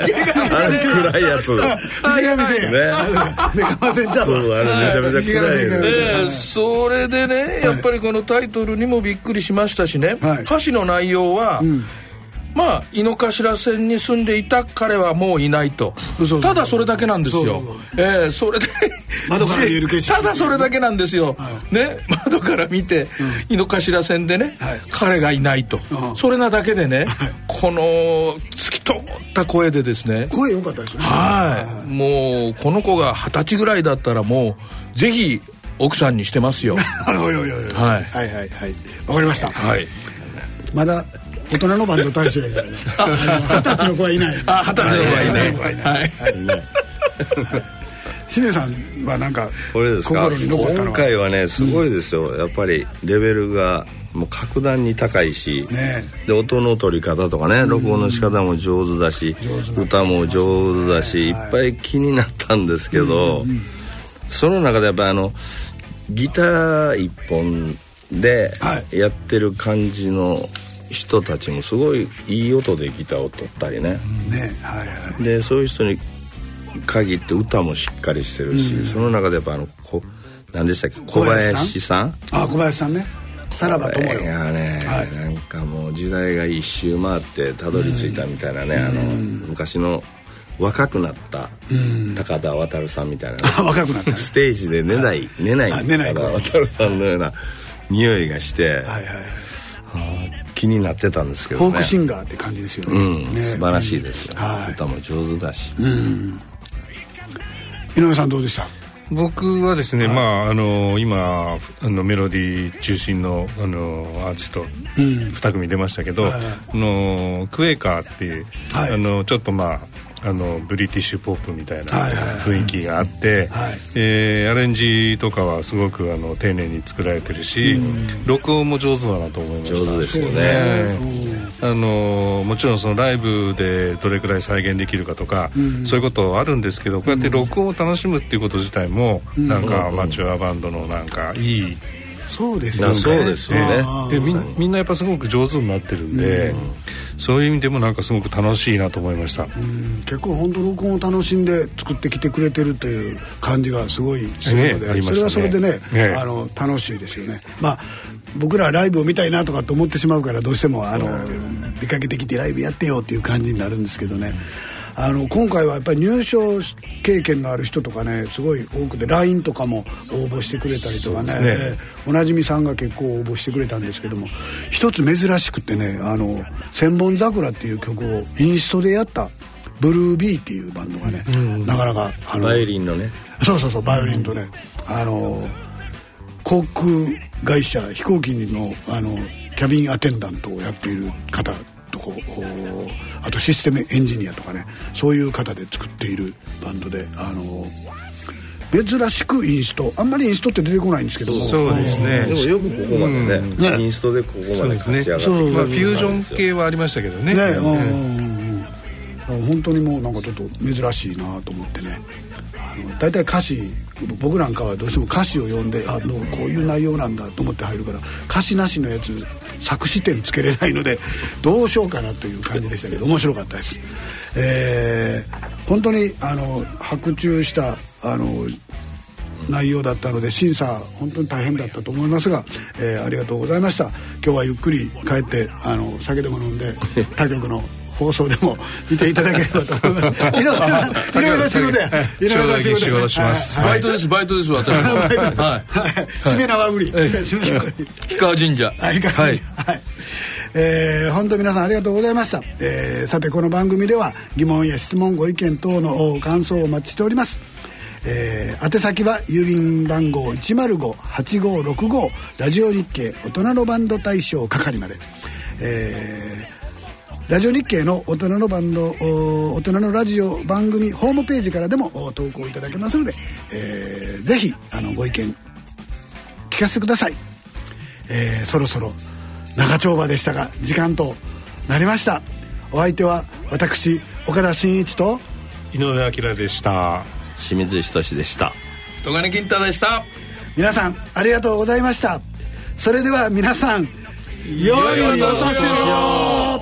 暗いやつね池上線。やメカマ線じゃそうあれめちゃめちゃ暗いそれでねやっぱりこのタイトルにもびっくりしましたしね、はい。歌詞の内容は、まあ井の頭線に住んでいた彼はもういないと。ただそれだけなんですよ。そええそれで窓から見える景色。ただそれだけなんですよ、ね窓から見て、井の頭線でね、はい。彼がいないと、うん。それなだけでね、この突き通っった声でですね。声良かったですね。はい。もうこの子が二十歳ぐらいだったらもうぜひ奥さんにしてますよ。[LAUGHS] はい。はい。はい。はい。わかりました。はい。まだ大人のバンド大賞やからね。二十歳の子はいない。あ二十歳の子はいない。はい。はい。しめさんはなんかこれですか今回はねすごい。ですよ、やっぱりレベルがもう格段に高い。し、ねで音の取り方とかね録音の仕方も上手だし、歌も上手だし、い。っぱい。気になったんですけど、その中でやっぱりあのギター一本ではい。やってる感じの人たちもすごいいい音でギターを取ったりね、ねはいはいでそういう人に限って歌もしっかりしてるし、その中でやっぱあのこ何でしたっけ？小林さん？あ小林さんね。さらば友よ。いやね、はい。なんかもう時代が一周回ってたどり着いたみたいなね、あの昔の若くなった高田渉さんみたいな若くなったね。ステージで寝ない、寝ないあ寝ない高田渉さんのような匂いがして、はいはい気になってたんですけどね。フォークシンガーって感じですよね。うん、ね。素晴らしいですよ、はい。歌も上手だし、井上さんどうでした？僕はですね、まああの今あのメロディー中心のあのアーティスト2組出ましたけど、あのクエーカーっていう、はい。あのちょっとまああのブリティッシュポップみたいなはいはいはい。雰囲気があって、はい。えーアレンジとかはすごくあの丁寧に作られてるし、録音も上手だなと思いました。上手ですよね。ええあのもちろんそのライブでどれくらい再現できるかとか、そういうことはあるんですけどこうやって録音を楽しむっていうこと自体も、なんかアマチュアバンドのなんかいいそうですよね。なそうですよねでみんみんなやっぱすごく上手になってるんで、そういう意味でもなんかすごく楽しいなと思いました、うん。結構本当録音を楽しんで作ってきてくれてるという感じがすごいするので、ね。ねそれはそれでね、ええあの楽しいですよね。まあ僕らはライブを見たいなとかって思ってしまうからどうしてもあの出かけてきてライブやってよっていう感じになるんですけどねあの今回はやっぱり入賞経験のある人とかねすごい多くて LINE とかも応募してくれたりとかね。ね。おなじみさんが結構応募してくれたんですけども一つ珍しくてね「あの千本桜」っていう曲をインストでやったブルービーっていうバンドがね、なかなかあのバイオリンのね。そうそうそうバイオリンとね、あの航空会社飛行機のあのキャビンアテンダントをやっている方あとシステムエンジニアとかねそういう方で作っているバンドであの珍しくインストあんまりインストって出てこないんですけど。そうですね。でもよくここまでね、ね。インストでここまで勝ち上がってそうまあ、フュージョン系はありましたけどね。ね、うんうんうん。うん。本当にもうなんかちょっと珍しいなと思ってね。あの大体歌詞僕なんかはどうしても歌詞を読んであのこういう内容なんだと思って入るから歌詞なしのやつ作詞点つけれないのでどうしようかなという感じでしたけど面白かったです。えー本当にあの白昼したあの内容だったので審査本当に大変だったと思いますが、えーありがとうございました今日はゆっくり帰ってあの酒でも飲んで [LAUGHS] 他局の放送でも見ていただければと思います。[LAUGHS] 井上さん井上さん仕事や井上さん仕事します。はい。バイトですバイトです私も。[LAUGHS] はい。しめ縄売り。氷川神社。はい、はい、えー本当皆さんありがとうございました、えーさてこの番組では疑問や質問ご意見等の感想をお待ちしております。えー宛先は郵便番号105-8565ラジオ日経大人のバンド大賞係まで、えーラジオ日経の大人のバンドお大人のラジオ番組ホームページからでもお投稿いただけますので、えーぜひあのご意見聞かせてください。えーそろそろ長丁場でしたが時間となりました。お相手は私岡田真一と井上彰でした。清水仁でした。人金金太でした。皆さんありがとうございました。それでは皆さん良いお年を